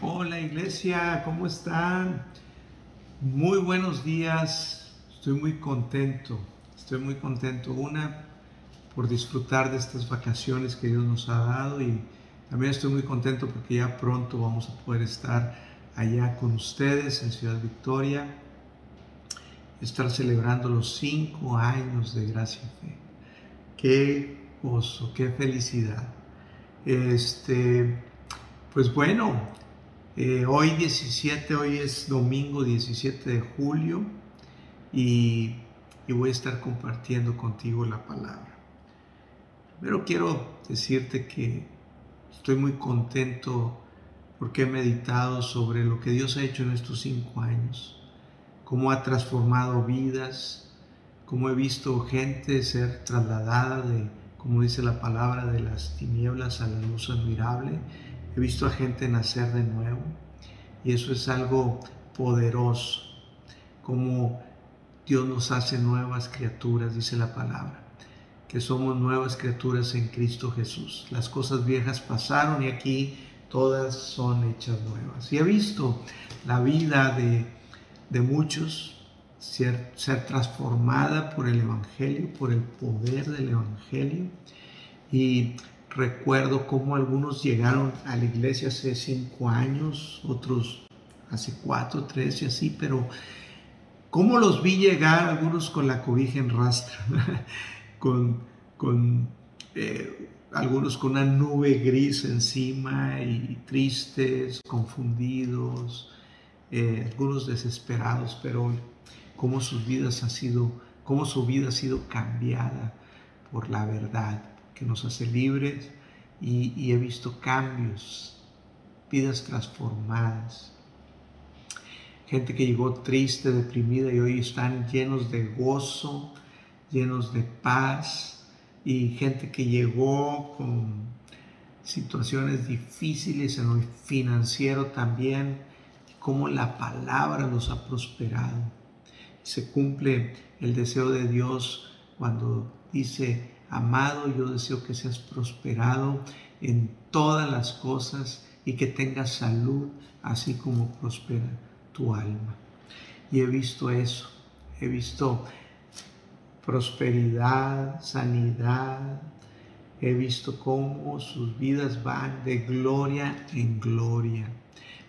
Hola iglesia, ¿cómo están? Muy buenos días, estoy muy contento, estoy muy contento. Una, por disfrutar de estas vacaciones que Dios nos ha dado y también estoy muy contento porque ya pronto vamos a poder estar allá con ustedes en Ciudad Victoria, estar celebrando los cinco años de Gracia y Fe. Qué gozo, qué felicidad. Este, pues bueno, eh, hoy 17, hoy es domingo 17 de julio y, y voy a estar compartiendo contigo la palabra. Primero quiero decirte que estoy muy contento porque he meditado sobre lo que Dios ha hecho en estos cinco años, cómo ha transformado vidas, cómo he visto gente ser trasladada de, como dice la palabra, de las tinieblas a la luz admirable He visto a gente nacer de nuevo y eso es algo poderoso, como Dios nos hace nuevas criaturas, dice la palabra, que somos nuevas criaturas en Cristo Jesús. Las cosas viejas pasaron y aquí todas son hechas nuevas. Y he visto la vida de, de muchos ser, ser transformada por el Evangelio, por el poder del Evangelio. Y Recuerdo cómo algunos llegaron a la iglesia hace cinco años, otros hace cuatro, tres y así, pero cómo los vi llegar, algunos con la cobija en rastra, con, con eh, algunos con una nube gris encima y tristes, confundidos, eh, algunos desesperados, pero cómo sus vidas ha sido, cómo su vida ha sido cambiada por la verdad que nos hace libres y, he visto cambios, vidas transformadas. Gente que llegó triste, deprimida y hoy están llenos de gozo, llenos de paz y gente que llegó con situaciones difíciles en lo financiero también, como la palabra nos ha prosperado. Se cumple el deseo de Dios cuando dice, Amado, yo deseo que seas prosperado en todas las cosas y que tengas salud, así como prospera tu alma. Y he visto eso, he visto prosperidad, sanidad, he visto cómo sus vidas van de gloria en gloria.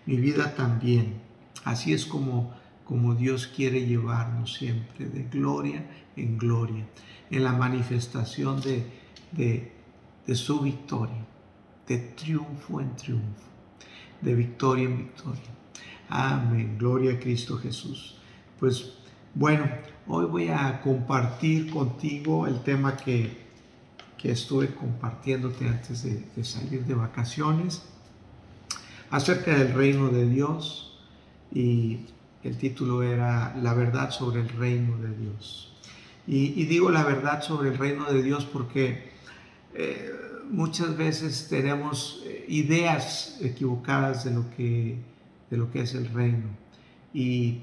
Mi vida también. Así es como, como Dios quiere llevarnos siempre, de gloria en gloria en la manifestación de, de, su victoria, de triunfo en triunfo, de victoria en victoria. Amén, gloria a Cristo Jesús. Pues bueno, hoy voy a compartir contigo el tema que, que estuve compartiéndote antes de, de, salir de vacaciones, acerca del reino de Dios y el título era La verdad sobre el reino de Dios. Y, digo la verdad sobre el reino de Dios porque eh, muchas veces tenemos eh, ideas equivocadas de lo que, de lo que es el reino. Y,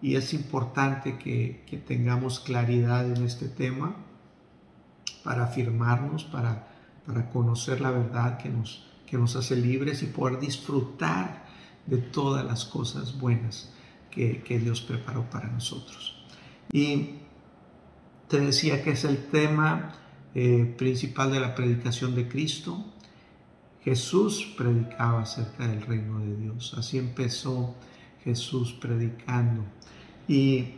es importante que, tengamos claridad en este tema para afirmarnos, para, para conocer la verdad que nos, que nos hace libres y poder disfrutar de todas las cosas buenas que, Dios preparó para nosotros. Y te decía que es el tema eh, principal de la predicación de Cristo. Jesús predicaba acerca del reino de Dios. Así empezó Jesús predicando. Y,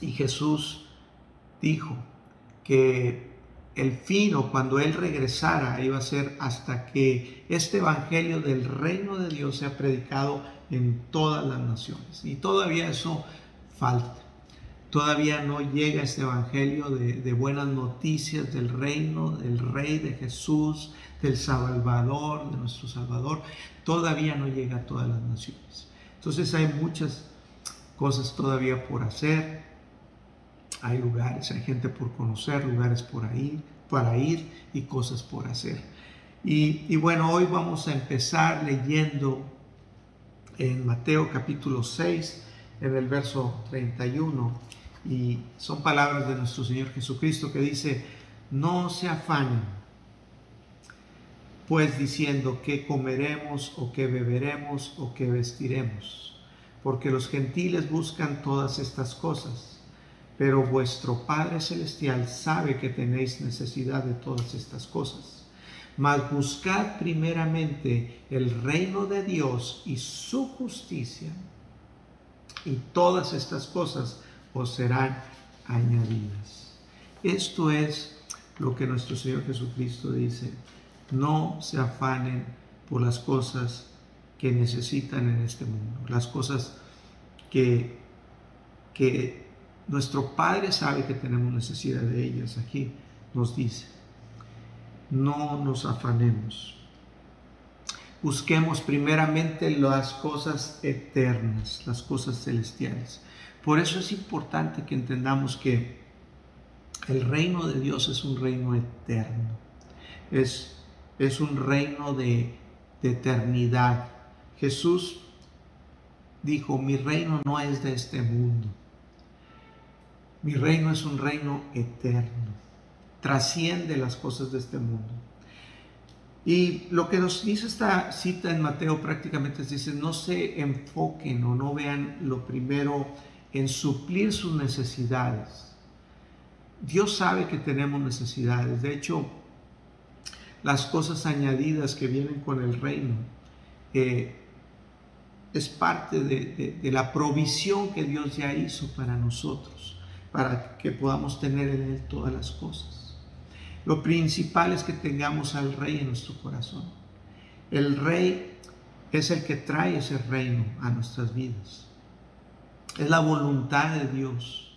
y Jesús dijo que el fin o cuando Él regresara iba a ser hasta que este Evangelio del reino de Dios sea predicado en todas las naciones. Y todavía eso falta. Todavía no llega este evangelio de, buenas noticias del reino, del rey, de Jesús, del Salvador, de nuestro Salvador. Todavía no llega a todas las naciones. Entonces hay muchas cosas todavía por hacer. Hay lugares, hay gente por conocer, lugares por para ir y cosas por hacer. Y, bueno, hoy vamos a empezar leyendo en Mateo capítulo 6, en el verso 31 y son palabras de nuestro Señor Jesucristo que dice, no se afanen pues diciendo qué comeremos o qué beberemos o qué vestiremos, porque los gentiles buscan todas estas cosas, pero vuestro Padre Celestial sabe que tenéis necesidad de todas estas cosas. Mas buscad primeramente el reino de Dios y su justicia, y todas estas cosas os serán añadidas. Esto es lo que nuestro Señor Jesucristo dice. No se afanen por las cosas que necesitan en este mundo, las cosas que, que nuestro Padre sabe que tenemos necesidad de ellas. Aquí nos dice, no nos afanemos. Busquemos primeramente las cosas eternas, las cosas celestiales. Por eso es importante que entendamos que el reino de Dios es un reino eterno. Es es un reino de, eternidad. Jesús dijo, mi reino no es de este mundo. Mi reino es un reino eterno. Trasciende las cosas de este mundo. Y lo que nos dice esta cita en Mateo prácticamente es, dice, no se enfoquen o no vean lo primero en suplir sus necesidades. Dios sabe que tenemos necesidades. De hecho, las cosas añadidas que vienen con el reino. es parte de, la provisión que Dios ya hizo para nosotros, para que podamos tener en Él todas las cosas. Lo principal es que tengamos al Rey en nuestro corazón. El Rey es el que trae ese reino a nuestras vidas. Es la voluntad de Dios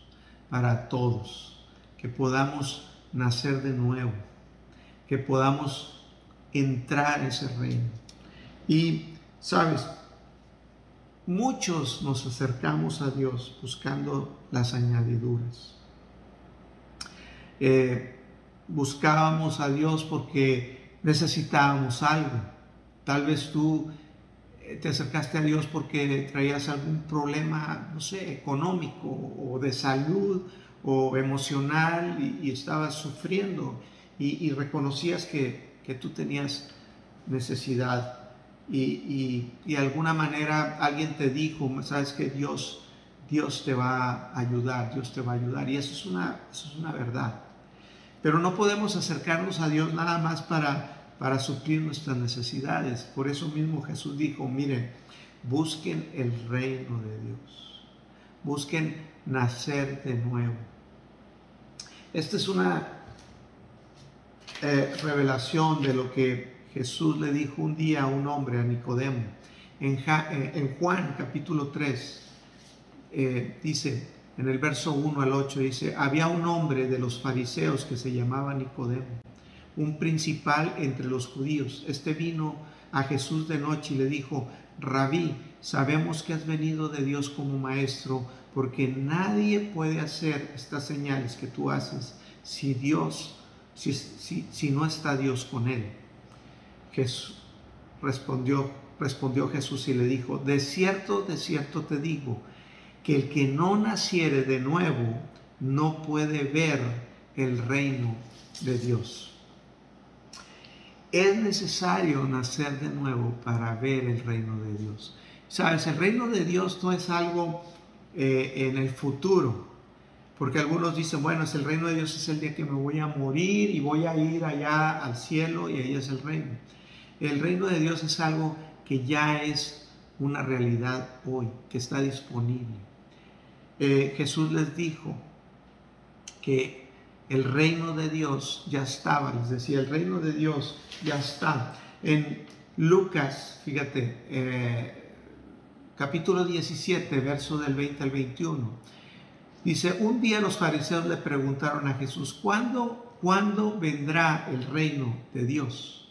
para todos, que podamos nacer de nuevo que podamos entrar a ese reino. Y, sabes, muchos nos acercamos a Dios buscando las añadiduras. Eh, buscábamos a Dios porque necesitábamos algo. Tal vez tú eh, te acercaste a Dios porque traías algún problema, no sé, económico o de salud o emocional y, y estabas sufriendo y, reconocías que, tú tenías necesidad y, de alguna manera alguien te dijo, sabes que Dios, Dios te va a ayudar, Dios te va a ayudar y eso es una, eso es una verdad. Pero no podemos acercarnos a Dios nada más para, para suplir nuestras necesidades. Por eso mismo Jesús dijo, miren, busquen el reino de Dios, busquen nacer de nuevo. Esta es una eh, revelación de lo que Jesús le dijo un día a un hombre, a Nicodemo. En, eh, Juan capítulo 3 eh, dice, en el verso 1 al 8 dice, había un hombre de los fariseos que se llamaba Nicodemo, un principal entre los judíos. Este vino a Jesús de noche y le dijo, Rabí, sabemos que has venido de Dios como maestro, porque nadie puede hacer estas señales que tú haces si Dios si, no está Dios con él? Jesús respondió, respondió Jesús y le dijo, de cierto, de cierto te digo, el que no naciere de nuevo no puede ver el reino de Dios. Es necesario nacer de nuevo para ver el reino de Dios. Sabes, el reino de Dios no es algo eh, en el futuro. Porque algunos dicen, bueno, es el reino de Dios es el día que me voy a morir y voy a ir allá al cielo y ahí es el reino. El reino de Dios es algo que ya es una realidad hoy, que está disponible. Eh, Jesús les dijo que el reino de Dios ya estaba, les decía, el reino de Dios ya está. En Lucas, fíjate, eh, capítulo 17, verso del 20 al 21 Dice, un día los fariseos le preguntaron a Jesús, ¿cuándo, ¿cuándo vendrá el reino de Dios?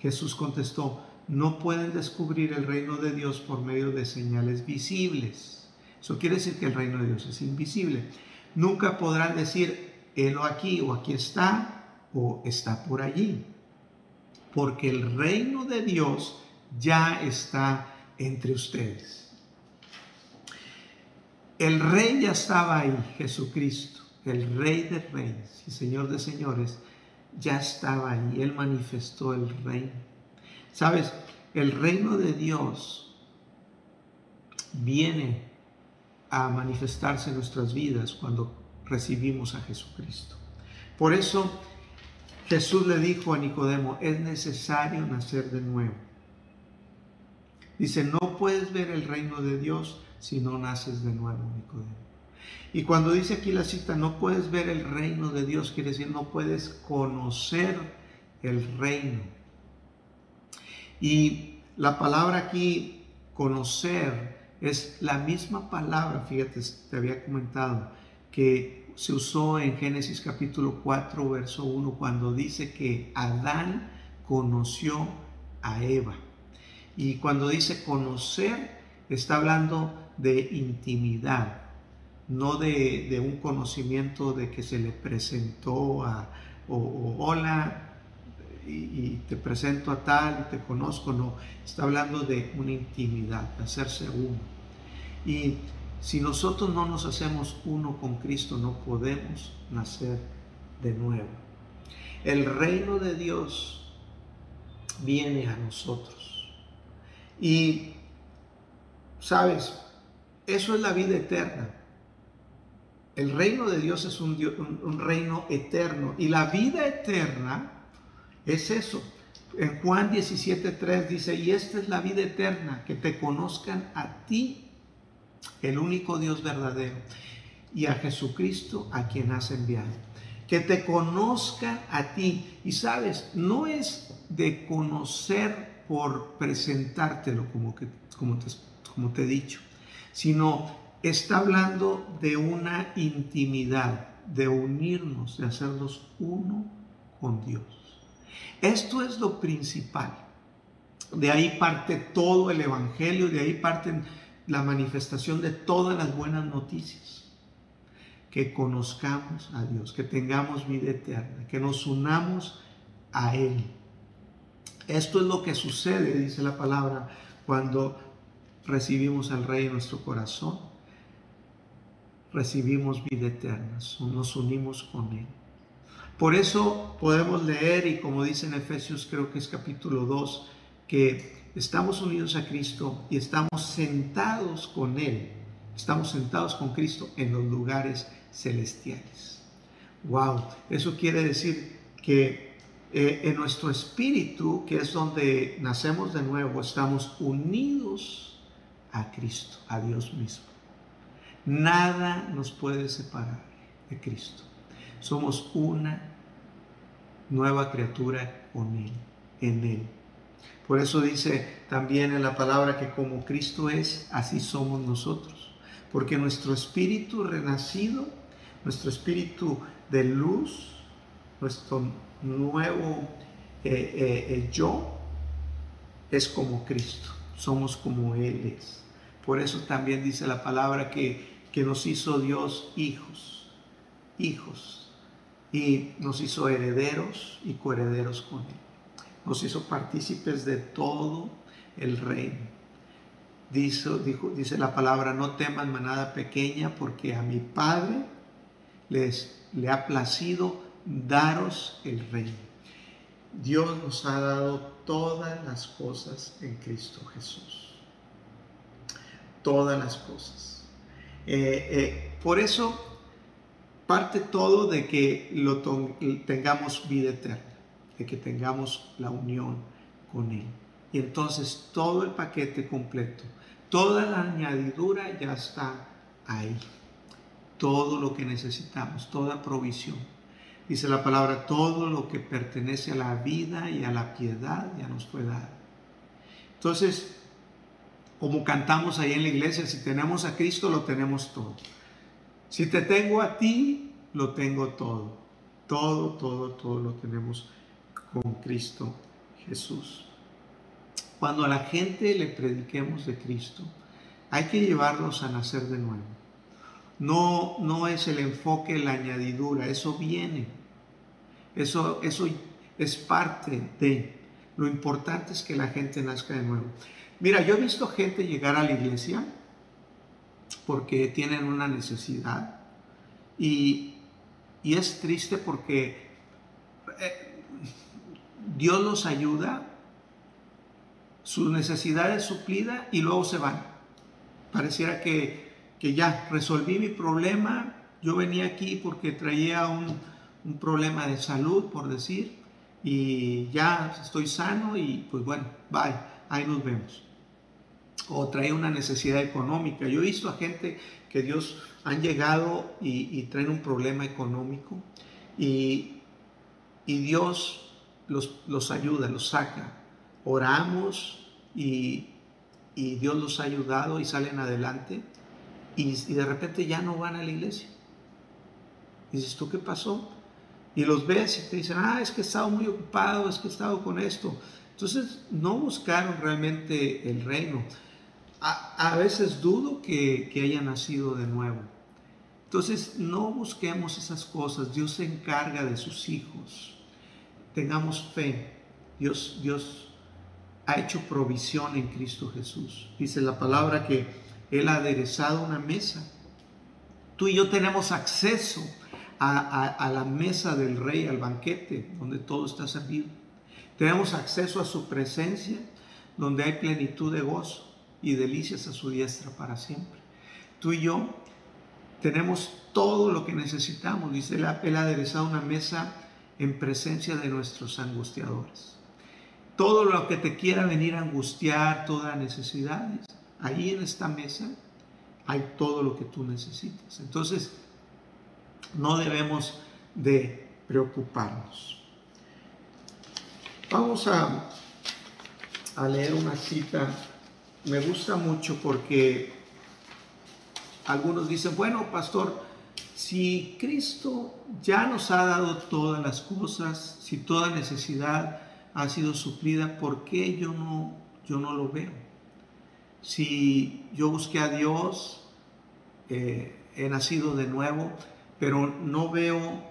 Jesús contestó, no pueden descubrir el reino de Dios por medio de señales visibles. Eso quiere decir que el reino de Dios es invisible. Nunca podrán decir, helo aquí o aquí está o está por allí. Porque el reino de Dios ya está entre ustedes. El rey ya estaba ahí, Jesucristo, el rey de reyes y señor de señores, ya estaba ahí, Él manifestó el reino. Sabes, el reino de Dios viene a manifestarse en nuestras vidas cuando recibimos a Jesucristo. Por eso Jesús le dijo a Nicodemo, es necesario nacer de nuevo. Dice, no puedes ver el reino de Dios si no naces de nuevo, Nicodemo. Y cuando dice aquí la cita, no puedes ver el reino de Dios, quiere decir, no puedes conocer el reino. Y la palabra aquí, conocer, es la misma palabra, fíjate, te había comentado, que se usó en Génesis capítulo 4, verso 1, cuando dice que Adán conoció a Eva. Y cuando dice conocer, está hablando de intimidad, no de, un conocimiento de que se le presentó a, o, hola, y, te presento a tal y te conozco, no, está hablando de una intimidad, de hacerse uno. Y si nosotros no nos hacemos uno con Cristo, no podemos nacer de nuevo. El reino de Dios viene a nosotros. Y, ¿sabes? Eso es la vida eterna. El reino de Dios es un, reino eterno y la vida eterna es eso. En Juan 17.3 dice, y esta es la vida eterna, que te conozcan a ti, el único Dios verdadero, y a Jesucristo a quien has enviado. Que te conozcan a ti. Y sabes, no es de conocer por presentártelo, como, que, como, te, como te he dicho, sino está hablando de una intimidad, de unirnos, de hacernos uno con Dios. Esto es lo principal. De ahí parte todo el Evangelio, de ahí parte la manifestación de todas las buenas noticias. Que conozcamos a Dios, que tengamos vida eterna, que nos unamos a Él. Esto es lo que sucede, dice la palabra, cuando recibimos al Rey en nuestro corazón recibimos vida eterna, nos unimos con Él. Por eso podemos leer, y como dice en Efesios, creo que es capítulo 2, que estamos unidos a Cristo y estamos sentados con Él, estamos sentados con Cristo en los lugares celestiales. Wow, eso quiere decir que eh, en nuestro espíritu, que es donde nacemos de nuevo, estamos unidos a Cristo, a Dios mismo. Nada nos puede separar de Cristo. Somos una nueva criatura con Él, en Él. Por eso dice también en la palabra que como Cristo es, así somos nosotros. Porque nuestro espíritu renacido, nuestro espíritu de luz, nuestro nuevo eh, eh, eh, yo, es como Cristo. Somos como Él es. Por eso también dice la palabra que que nos hizo Dios hijos, hijos, y nos hizo herederos y coherederos con Él. Nos hizo partícipes de todo el reino. Dice, la palabra, no teman manada pequeña, porque a mi Padre les, le ha placido daros el reino. Dios nos ha dado todas las cosas en Cristo Jesús. Todas las cosas. Eh, eh, por eso parte todo de que lo tengamos vida eterna, de que tengamos la unión con Él. Y entonces todo el paquete completo, toda la añadidura ya está ahí. Todo lo que necesitamos, toda provisión. Dice la palabra, todo lo que pertenece a la vida y a la piedad ya nos fue dado. Entonces, como cantamos ahí en la iglesia, si tenemos a Cristo, lo tenemos todo. Si te tengo a ti, lo tengo todo. Todo, todo, todo lo tenemos con Cristo Jesús. Cuando a la gente le prediquemos de Cristo, hay que llevarlos a nacer de nuevo. No, no es el enfoque, la añadidura, eso viene. Eso, eso es parte de. Lo importante es que la gente nazca de nuevo. Mira, yo he visto gente llegar a la iglesia porque tienen una necesidad y, es triste porque eh, Dios los ayuda, sus necesidades suplidas y luego se van. Pareciera que, que ya resolví mi problema, yo venía aquí porque traía un, un problema de salud, por decir, y ya estoy sano y pues bueno, bye, ahí nos vemos. O trae una necesidad económica. Yo he visto a gente que Dios han llegado y, traen un problema económico y, Dios los, los, ayuda, los saca. Oramos y, Dios los ha ayudado y salen adelante y, de repente ya no van a la iglesia. dices, ¿tú qué pasó? y los ves y te dicen, ah, es que he estado muy ocupado, es que he estado con esto. Entonces, no buscaron realmente el reino. A, veces dudo que, haya nacido de nuevo. Entonces, no busquemos esas cosas. Dios se encarga de sus hijos. Tengamos fe. Dios, Dios ha hecho provisión en Cristo Jesús. Dice la palabra que Él ha aderezado una mesa. Tú y yo tenemos acceso a, la mesa del rey, al banquete, donde todo está servido. Tenemos acceso a su presencia, donde hay plenitud de gozo y delicias a su diestra para siempre. Tú y yo tenemos todo lo que necesitamos. Dice, él ha, aderezado una mesa en presencia de nuestros angustiadores. Todo lo que te quiera venir a angustiar, todas necesidades, ahí en esta mesa hay todo lo que tú necesitas. Entonces, no debemos de preocuparnos. Vamos a, a leer una cita. Me gusta mucho porque algunos dicen, bueno, pastor, si Cristo ya nos ha dado todas las cosas, si toda necesidad ha sido suplida, ¿por qué yo no, yo no lo veo? Si yo busqué a Dios, eh, he nacido de nuevo, pero no veo,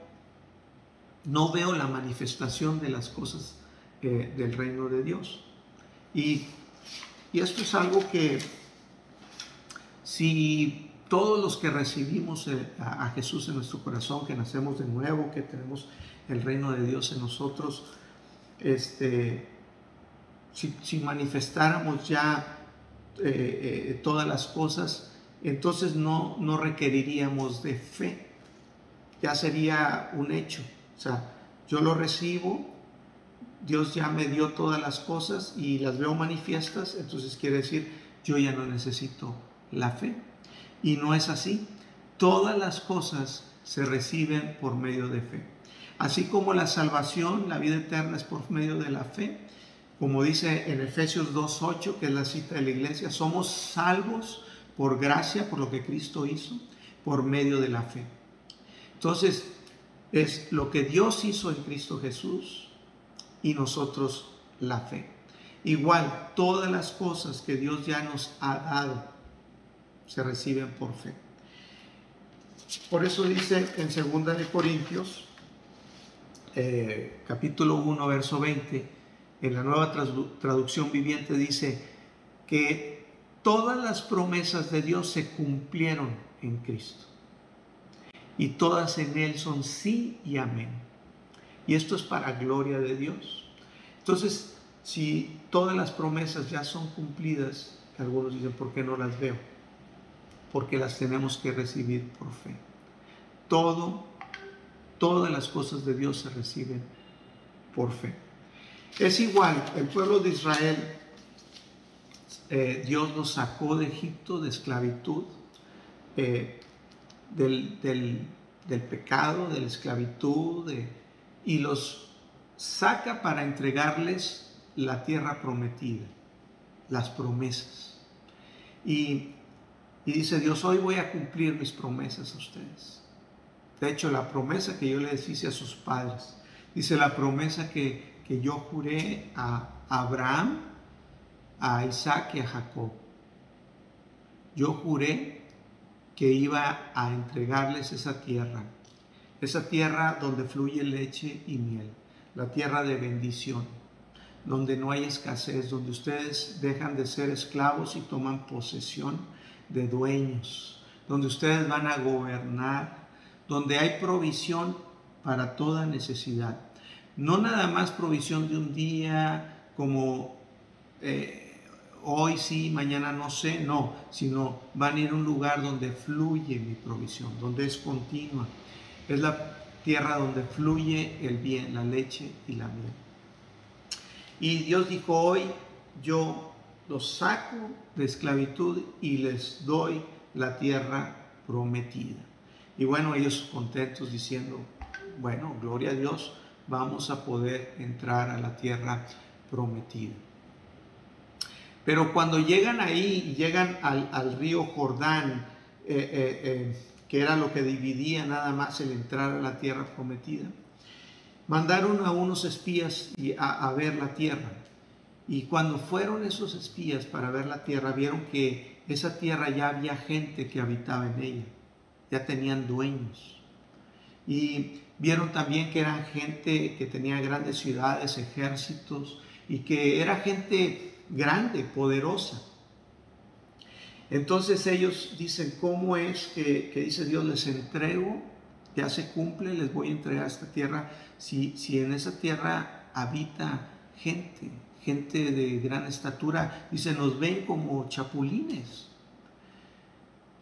no veo la manifestación de las cosas eh, del reino de Dios. Y, y esto es algo que si todos los que recibimos eh, a, Jesús en nuestro corazón, que nacemos de nuevo, que tenemos el reino de Dios en nosotros, este, si, manifestáramos ya eh, todas las cosas, entonces no, no requeriríamos de fe ya sería un hecho. O sea, yo lo recibo, Dios ya me dio todas las cosas y las veo manifiestas, entonces quiere decir, yo ya no necesito la fe. Y no es así. Todas las cosas se reciben por medio de fe. Así como la salvación, la vida eterna es por medio de la fe, como dice en Efesios 2.8, que es la cita de la iglesia, somos salvos por gracia, por lo que Cristo hizo, por medio de la fe. Entonces, es lo que Dios hizo en Cristo Jesús y nosotros la fe. Igual, todas las cosas que Dios ya nos ha dado se reciben por fe. Por eso dice en 2 de Corintios, eh, capítulo 1, verso 20, en la nueva traducción viviente dice que todas las promesas de Dios se cumplieron en Cristo y todas en Él son sí y amén. Y esto es para gloria de Dios. Entonces, si todas las promesas ya son cumplidas, algunos dicen, ¿por qué no las veo? Porque las tenemos que recibir por fe. Todo, todas las cosas de Dios se reciben por fe. Es igual, el pueblo de Israel, eh, Dios los sacó de Egipto de esclavitud. Eh, del, pecado, de la esclavitud, y los saca para entregarles la tierra prometida, las promesas. Y, dice Dios, hoy voy a cumplir mis promesas a ustedes. De hecho, la promesa que yo les hice a sus padres, dice la promesa que, que yo juré a Abraham, a Isaac y a Jacob. Yo juré que iba a entregarles esa tierra, esa tierra donde fluye leche y miel, la tierra de bendición, donde no hay escasez, donde ustedes dejan de ser esclavos y toman posesión de dueños, donde ustedes van a gobernar, donde hay provisión para toda necesidad. No nada más provisión de un día como eh, hoy sí, mañana no sé, no, sino van a ir a un lugar donde fluye mi provisión, donde es continua. Es la tierra donde fluye el bien, la leche y la miel. Y Dios dijo, hoy yo los saco de esclavitud y les doy la tierra prometida. Y bueno, ellos contentos diciendo, bueno, gloria a Dios, vamos a poder entrar a la tierra prometida. Pero cuando llegan ahí, llegan al, río Jordán, eh, eh, eh, que era lo que dividía nada más el entrar a la tierra prometida, mandaron a unos espías a ver la tierra. Y cuando fueron esos espías para ver la tierra, vieron que esa tierra ya había gente que habitaba en ella, ya tenían dueños. Y vieron también que eran gente que tenía grandes ciudades, ejércitos, y que era gente grande, poderosa. Entonces ellos dicen, ¿cómo es que, dice Dios, les entrego, ya se cumple, les voy a entregar esta tierra, si, si en esa tierra habita gente, gente de gran estatura, dice, nos ven como chapulines.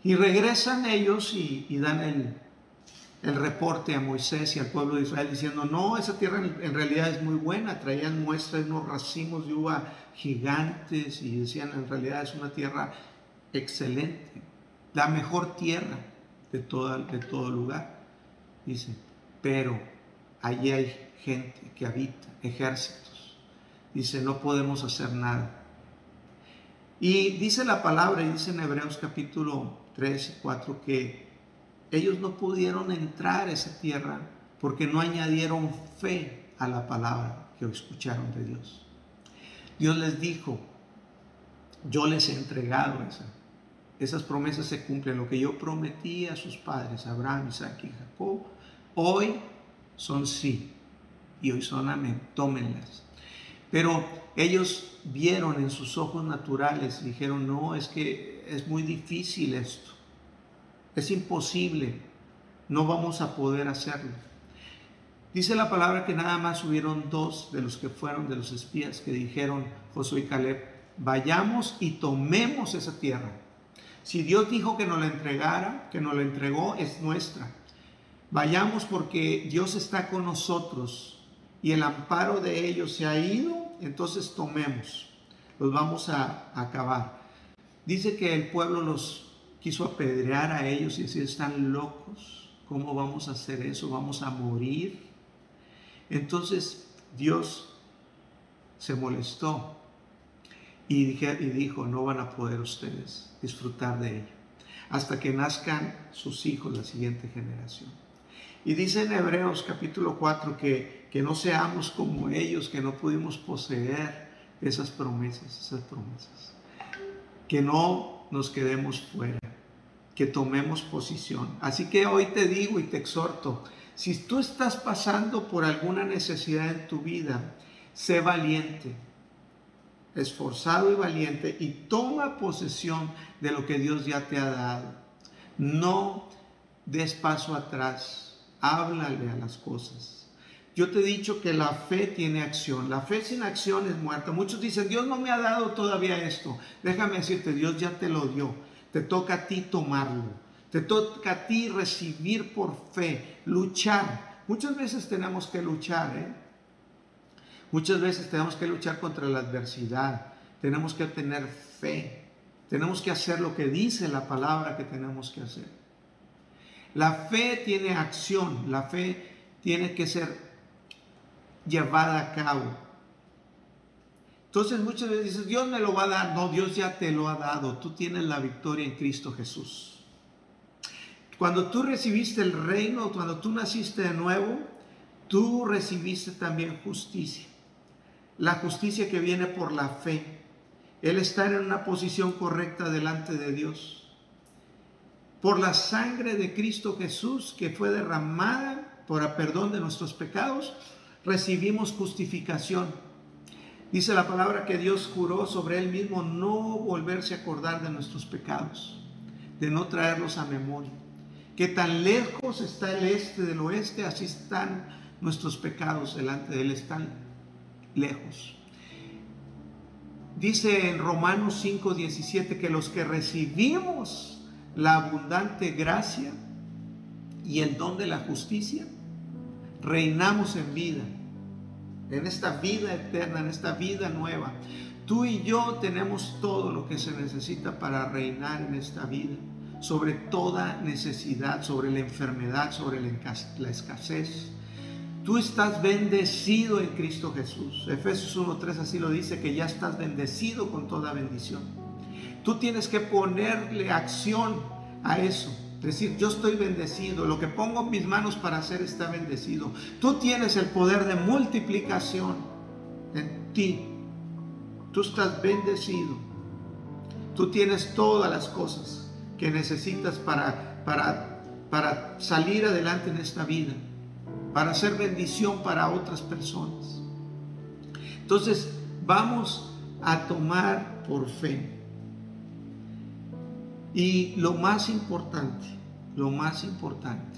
Y regresan ellos y, dan el, el, reporte a Moisés y al pueblo de Israel diciendo, no, esa tierra en, realidad es muy buena, traían muestras, unos racimos de uva gigantes y decían, en realidad es una tierra excelente, la mejor tierra de, toda, de todo lugar. Dice, pero allí hay gente que habita, ejércitos. Dice, no podemos hacer nada. Y dice la palabra, y dice en Hebreos capítulo 3 y 4 que ellos no pudieron entrar a esa tierra porque no añadieron fe a la palabra que escucharon de Dios. Dios les dijo, yo les he entregado esa, esas promesas se cumplen. Lo que yo prometí a sus padres, Abraham, Isaac y Jacob, hoy son sí y hoy son amén. Tómenlas. Pero ellos vieron en sus ojos naturales dijeron, no, es que es muy difícil esto. Es imposible. No vamos a poder hacerlo. Dice la palabra que nada más hubieron dos de los que fueron de los espías que dijeron Josué y Caleb, vayamos y tomemos esa tierra si Dios dijo que nos la entregara, que nos la entregó, es nuestra. Vayamos porque Dios está con nosotros y el amparo de ellos se ha ido, entonces tomemos. Los vamos a, acabar. Dice que el pueblo los quiso apedrear a ellos y decir, están locos. ¿Cómo vamos a hacer eso? Vamos a morir. Entonces Dios se molestó y, dijo, no van a poder ustedes disfrutar de ello hasta que nazcan sus hijos, la siguiente generación. Y dice en Hebreos capítulo 4 que, que no seamos como ellos, que no pudimos poseer esas promesas, esas promesas. Que no nos quedemos fuera, que tomemos posición. Así que hoy te digo y te exhorto, si tú estás pasando por alguna necesidad en tu vida, sé valiente, esforzado y valiente y toma posesión de lo que Dios ya te ha dado. No des paso atrás, háblale a las cosas. Yo te he dicho que la fe tiene acción. La fe sin acción es muerta. Muchos dicen, Dios no me ha dado todavía esto. Déjame decirte, Dios ya te lo dio. Te toca a ti tomarlo. Te toca a ti recibir por fe, luchar. Muchas veces tenemos que luchar, ¿eh? Muchas veces tenemos que luchar contra la adversidad, tenemos que tener fe, tenemos que hacer lo que dice la palabra que tenemos que hacer. La fe tiene acción, la fe tiene que ser llevada a cabo. Entonces muchas veces dices, Dios me lo va a dar. No, Dios ya te lo ha dado. Tú tienes la victoria en Cristo Jesús. Cuando tú recibiste el reino, cuando tú naciste de nuevo, tú recibiste también justicia la justicia que viene por la fe, el estar en una posición correcta delante de Dios. Por la sangre de Cristo Jesús que fue derramada por el perdón de nuestros pecados, recibimos justificación. Dice la palabra que Dios juró sobre él mismo no volverse a acordar de nuestros pecados, de no traerlos a memoria. Que tan lejos está el este del oeste, así están nuestros pecados delante de Él lejos. Dice en Romanos 5:17 que los que recibimos la abundante gracia y el don de la justicia, reinamos en vida, en esta vida eterna, en esta vida nueva. Tú y yo tenemos todo lo que se necesita para reinar en esta vida, sobre toda necesidad, sobre la enfermedad, sobre la escasez. Tú estás bendecido en Cristo Jesús. Efesios 1.3 así lo dice, que ya estás bendecido con toda bendición. Tú tienes que ponerle acción a eso. Decir, yo estoy bendecido, lo que pongo en mis manos para hacer está bendecido. Tú tienes el poder de multiplicación en ti Tú estás bendecido. Tú tienes todas las cosas que necesitas para, para, para salir adelante en esta vida, para hacer bendición para otras personas. Entonces, vamos a tomar por fe. Y lo más importante, lo más importante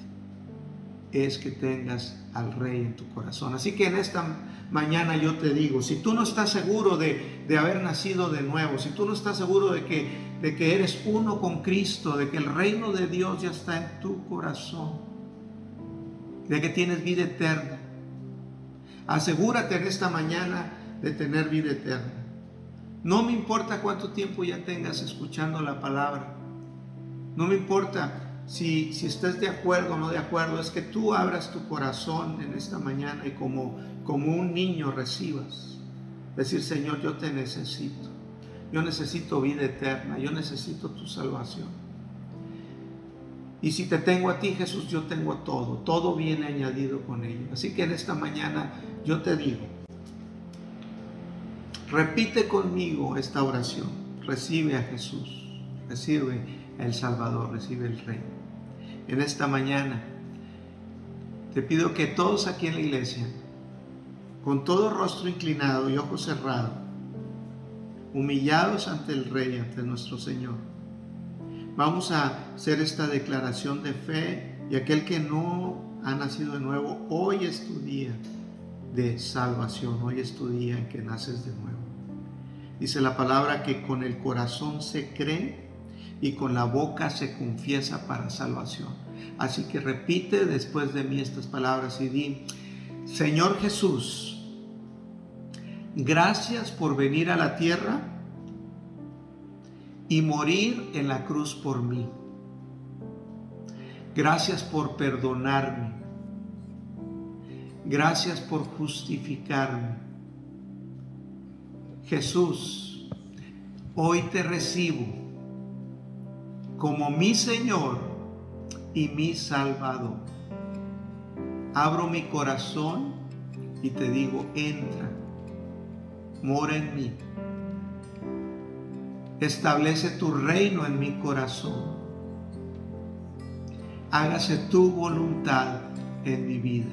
es que tengas al rey en tu corazón. Así que en esta mañana yo te digo, si tú no estás seguro de, haber nacido de nuevo, si tú no estás seguro de que, de que eres uno con Cristo, de que el reino de Dios ya está en tu corazón, de que tienes vida eterna, asegúrate en esta mañana de tener vida eterna. No me importa cuánto tiempo ya tengas escuchando la palabra. No me importa si, si estás de acuerdo o no de acuerdo, es que tú abras tu corazón en esta mañana y como, como un niño recibas. Decir, Señor, yo te necesito. Yo necesito vida eterna. Yo necesito tu salvación. Y si te tengo a ti, Jesús, yo tengo todo. Todo viene añadido con ello. Así que en esta mañana yo te digo, repite conmigo esta oración. Recibe a Jesús. Recibe el Salvador. Recibe el Rey en esta mañana, te pido que todos aquí en la iglesia, con todo rostro inclinado y ojos cerrados, humillados ante el Rey, ante nuestro Señor, vamos a hacer esta declaración de fe y aquel que no ha nacido de nuevo, hoy es tu día de salvación, hoy es tu día en que naces de nuevo. Dice la palabra que con el corazón se cree y con la boca se confiesa para salvación. Así que repite después de mí estas palabras y di, Señor Jesús, gracias por venir a la tierra y morir en la cruz por mí. Gracias por perdonarme. Gracias por justificarme. Jesús, hoy te recibo como mi Señor y mi Salvador. Abro mi corazón y te digo, entra, mora en mí. Establece tu reino en mi corazón. Hágase tu voluntad en mi vida.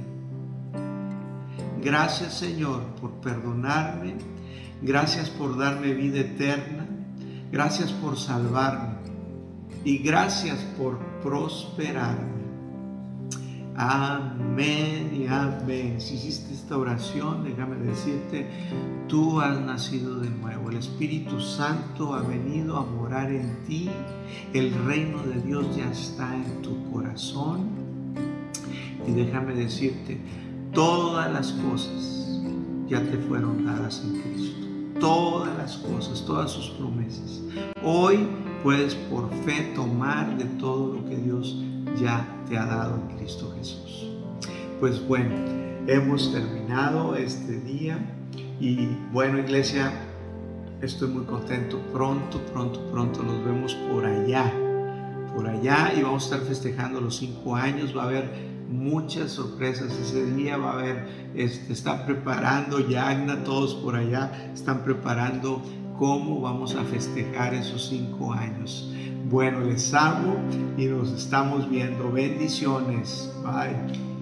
Gracias Señor por perdonarme. Gracias por darme vida eterna. Gracias por salvarme y gracias por prosperarme. Amén y amén. Si hiciste esta oración, déjame decirte, tú has nacido de nuevo. El Espíritu Santo ha venido a morar en ti. El reino de Dios ya está en tu corazón. Y déjame decirte, todas las cosas ya te fueron dadas en Cristo. Todas las cosas, todas sus promesas. Hoy puedes por fe tomar de todo lo que Dios ya te ha dado en Cristo Jesús. Pues bueno, hemos terminado este día y bueno iglesia, estoy muy contento. Pronto, pronto, pronto nos vemos por allá, por allá y vamos a estar festejando los cinco años. Va a haber muchas sorpresas ese día, va a haber, este, están preparando ya, todos por allá, están preparando cómo vamos a festejar esos cinco años. Bueno, les amo y nos estamos viendo. Bendiciones. Bye.